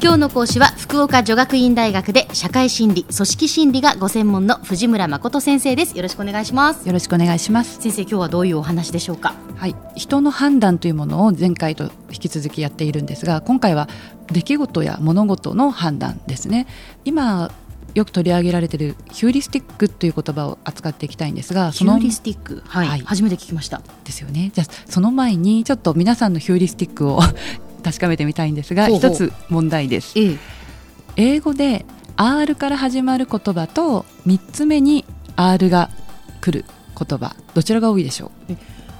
今日の講師は福岡女学院大学で社会心理組織心理がご専門の藤村誠先生です。よろしくお願いします。よろしくお願いします。先生今日はどういうお話でしょうか？はい。人の判断というものを前回と引き続きやっているんですが今回は出来事や物事の判断ですね。今よく取り上げられているヒューリスティックという言葉を扱っていきたいんですがヒューリスティック、はい、はい、初めて聞きました。ですよね。じゃあその前にちょっと皆さんのヒューリスティックを確かめてみたいんですが一つ問題です、ええ、英語で R から始まる言葉と3つ目に R が来る言葉どちらが多いでしょう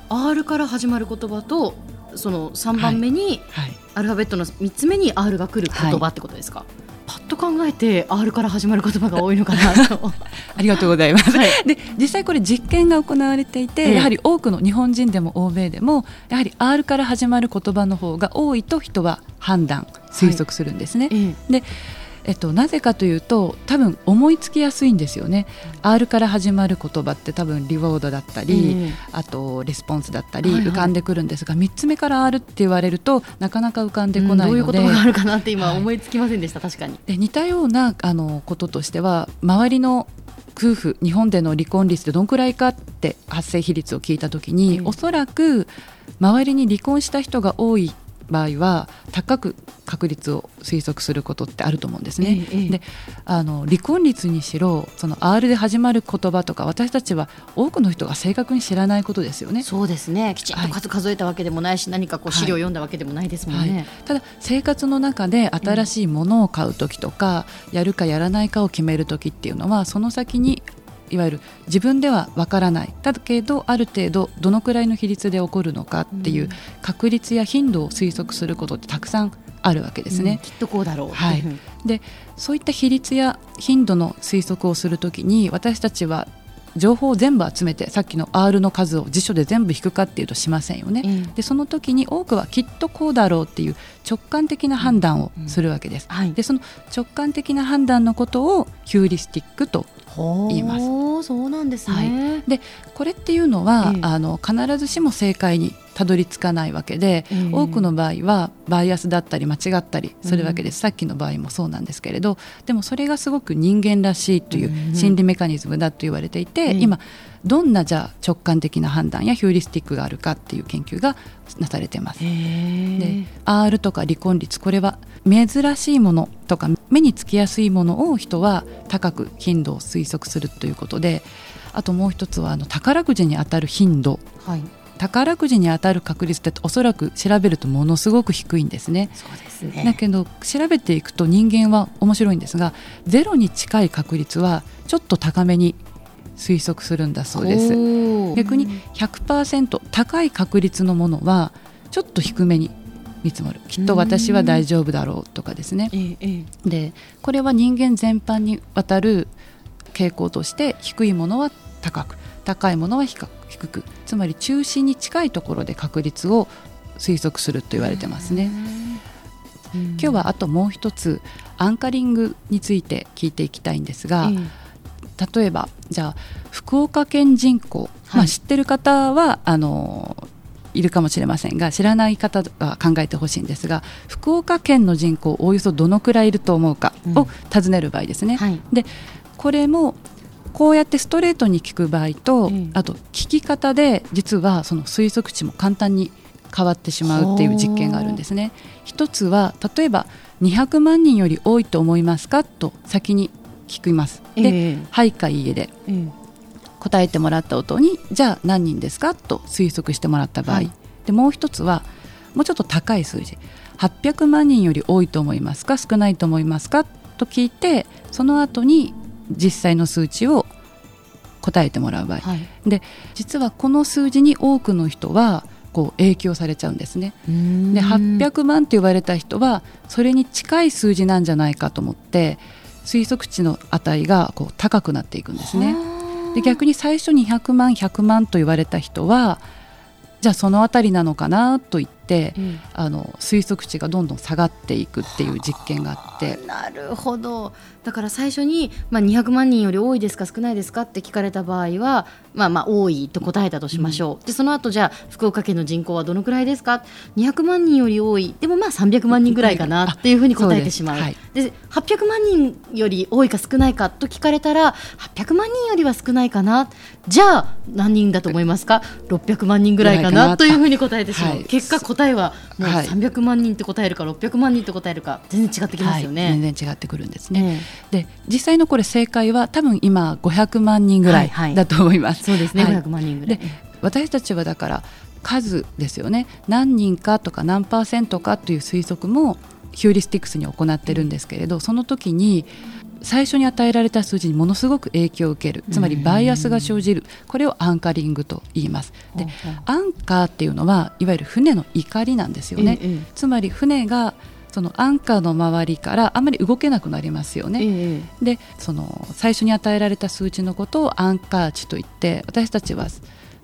？R から始まる言葉とその3番目に、はい、アルファベットの3つ目に R が来る言葉ってことですか、はいパッと考えて R から始まる言葉が多いのかなと。ありがとうございます、はい、で実際これ実験が行われていて、ええ、やはり多くの日本人でも欧米でもやはり R から始まる言葉の方が多いと人は判断推測するんですね、はい、でえっと、なぜかというと多分思いつきやすいんですよね。R から始まる言葉って多分リワードだったり、えー、あとレスポンスだったり浮かんでくるんですが、はいはい、3つ目から R って言われるとなかなか浮かんでこないので、うん、どういうことがあるかなって今思いつきませんでした、はい、確かに。で似たようなあのこととしては周りの夫婦日本での離婚率ってどのくらいかって発生比率を聞いた時に、うん、おそらく周りに離婚した人が多い場合は高く確率を推測することってあると思うんですね。ええ、であの離婚率にしろその R で始まる言葉とか私たちは多くの人が正確に知らないことですよね。そうですねきちんと数数えたわけでもないし、はい、何かこう資料を読んだわけでもないですもんね。はいはい、ただ生活の中で新しいものを買う時とか、うん、やるかやらないかを決める時っていうのはその先にいわゆる自分ではわからない。だけどある程度どのくらいの比率で起こるのかっていう確率や頻度を推測することってたくさんあるわけですね。うん、きっとこうだろう、はい、でそういった比率や頻度の推測をするときに私たちは情報を全部集めてさっきの R の数を辞書で全部引くかっていうとしませんよね、うん、でその時に多くはきっとこうだろうっていう直感的な判断をするわけです、うんはい、でその直感的な判断のことをヒューリスティックと言います。そうなんですね、はい、でこれっていうのは、ええ、あの必ずしも正解にたどり着かないわけで、えー、多くの場合はバイアスだったり間違ったりするわけです、うん、さっきの場合もそうなんですけれどでもそれがすごく人間らしいという心理メカニズムだと言われていて、うん、今どんなじゃあ直感的な判断やヒューリスティックがあるかっていう研究がなされてます。で R とか離婚率これは珍しいものとか目につきやすいものを人は高く頻度を推測するということであともう一つはあの宝くじに当たる頻度、はい、宝くじに当たる確率っておそらく調べるとものすごく低いんですね。そうですね。だけど調べていくと人間は面白いんですがゼロに近い確率はちょっと高めに推測するんだそうです。逆に100%高い確率のものはちょっと低めに見積もる。きっと私は大丈夫だろうとかですね、でこれは人間全般にわたる傾向として低いものは高く高いものは低くつまり中心に近いところで確率を推測すると言われてますね。今日はあともう一つアンカリングについて聞いていきたいんですが、例えばじゃあ福岡県人口、はい、まあ、知ってる方はあのいるかもしれませんが知らない方は考えてほしいんですが福岡県の人口おおよそどのくらいいると思うかを尋ねる場合ですね。うんはい、でこれもこうやってストレートに聞く場合と、うん、あと聞き方で実はその推測値も簡単に変わってしまうっていう実験があるんですね。一つは例えば200万人より多いと思いますかと先に聞きます。で、え。ー、はいかいいえで、えー、答えてもらった音にじゃあ何人ですかと推測してもらった場合、はい、でもう一つはもうちょっと高い数字。800万人より多いと思いますか？少ないと思いますか？と聞いてその後に実際の数値を答えてもらう場合、はい、で実はこの数字に多くの人はこう影響されちゃうんですね。で800万と言われた人はそれに近い数字なんじゃないかと思って推測値の値がこう高くなっていくんですね。で逆に最初に100万100万と言われた人はじゃあその辺りなのかなと言って、うん、あの推測値がどんどん下がっていくっていう実験があって。なるほど。だから最初に、まあ、200万人より多いですか少ないですか？って聞かれた場合は、まあ、まあ多いと答えたとしましょう、うん、でその後じゃあ福岡県の人口はどのくらいですか？200万人より多い。でもまあ300万人ぐらいかなっていうふうに答えてしまう。で、はい、800万人より多いか少ないかと聞かれたら800万人よりは少ないかな？じゃあ何人だと思いますか？600万人ぐらいかな？というふうに答えてしまう、はい、結果答えはもう300万人って答えるか600万人って答えるか全然違ってきますよね、はい、全然違ってくるんですね、えー、で実際のこれ正解は多分今500万人ぐらいだと思います、そうですね、はい、500万人ぐらい。私たちはだから数ですよね。何人かとか何パーセントかという推測もヒューリスティクスに行ってるんですけれどその時に最初に与えられた数字にものすごく影響を受ける。つまりバイアスが生じる。これをアンカリングと言います。でアンカーっていうのはいわゆる船の怒りなんですよね、つまり船がそのアンカーの周りからあんまり動けなくなりますよね、でその最初に与えられた数値のことをアンカー値といって私たちは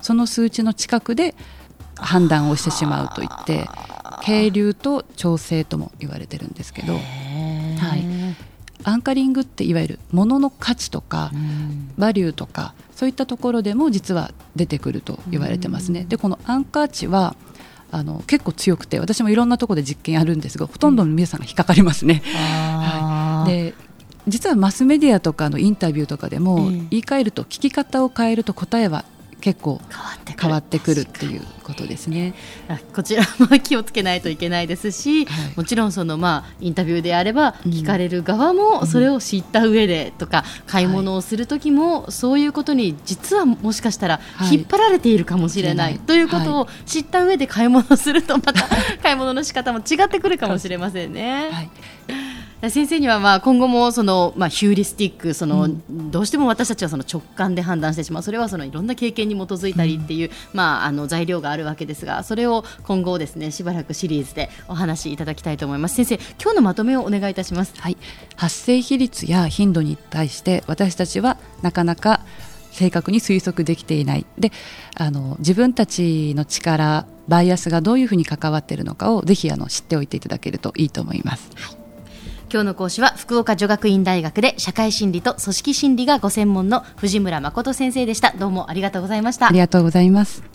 その数値の近くで判断をしてしまうといって渓流と調整とも言われてるんですけど、はい、アンカリングっていわゆる物の価値とか、バリューとかそういったところでも実は出てくると言われてますね。でこのアンカー値はあの結構強くて私もいろんなところで実験やるんですがほとんどの皆さんが引っかかりますね。はい、で実はマスメディアとかのインタビューとかでも、言い換えると聞き方を変えると答えは結構変わってくる。っていうことですね。こちらも気をつけないといけないですし、はい、もちろんそのまあインタビューであれば聞かれる側もそれを知った上でとか、うん、買い物をする時もそういうことに実はもしかしたら引っ張られているかもしれない、はい、ということを知った上で買い物をするとまた買い物の仕方も違ってくるかもしれませんね。はい先生にはまあ今後もそのまあヒューリスティックそのどうしても私たちはその直感で判断してしまうそれはそのいろんな経験に基づいたりっていうまああの材料があるわけですがそれを今後ですねしばらくシリーズでお話しいただきたいと思います。先生今日のまとめをお願いいたします。はい。発生比率や頻度に対して私たちはなかなか正確に推測できていない。であの自分たちの力バイアスがどういうふうに関わっているのかをぜひあの知っておいていただけるといいと思います。はい今日の講師は福岡女学院大学で社会心理と組織心理がご専門の藤村誠先生でした。どうもありがとうございました。ありがとうございます。